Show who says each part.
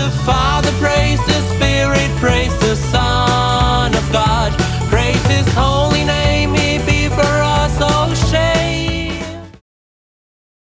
Speaker 1: the Father praise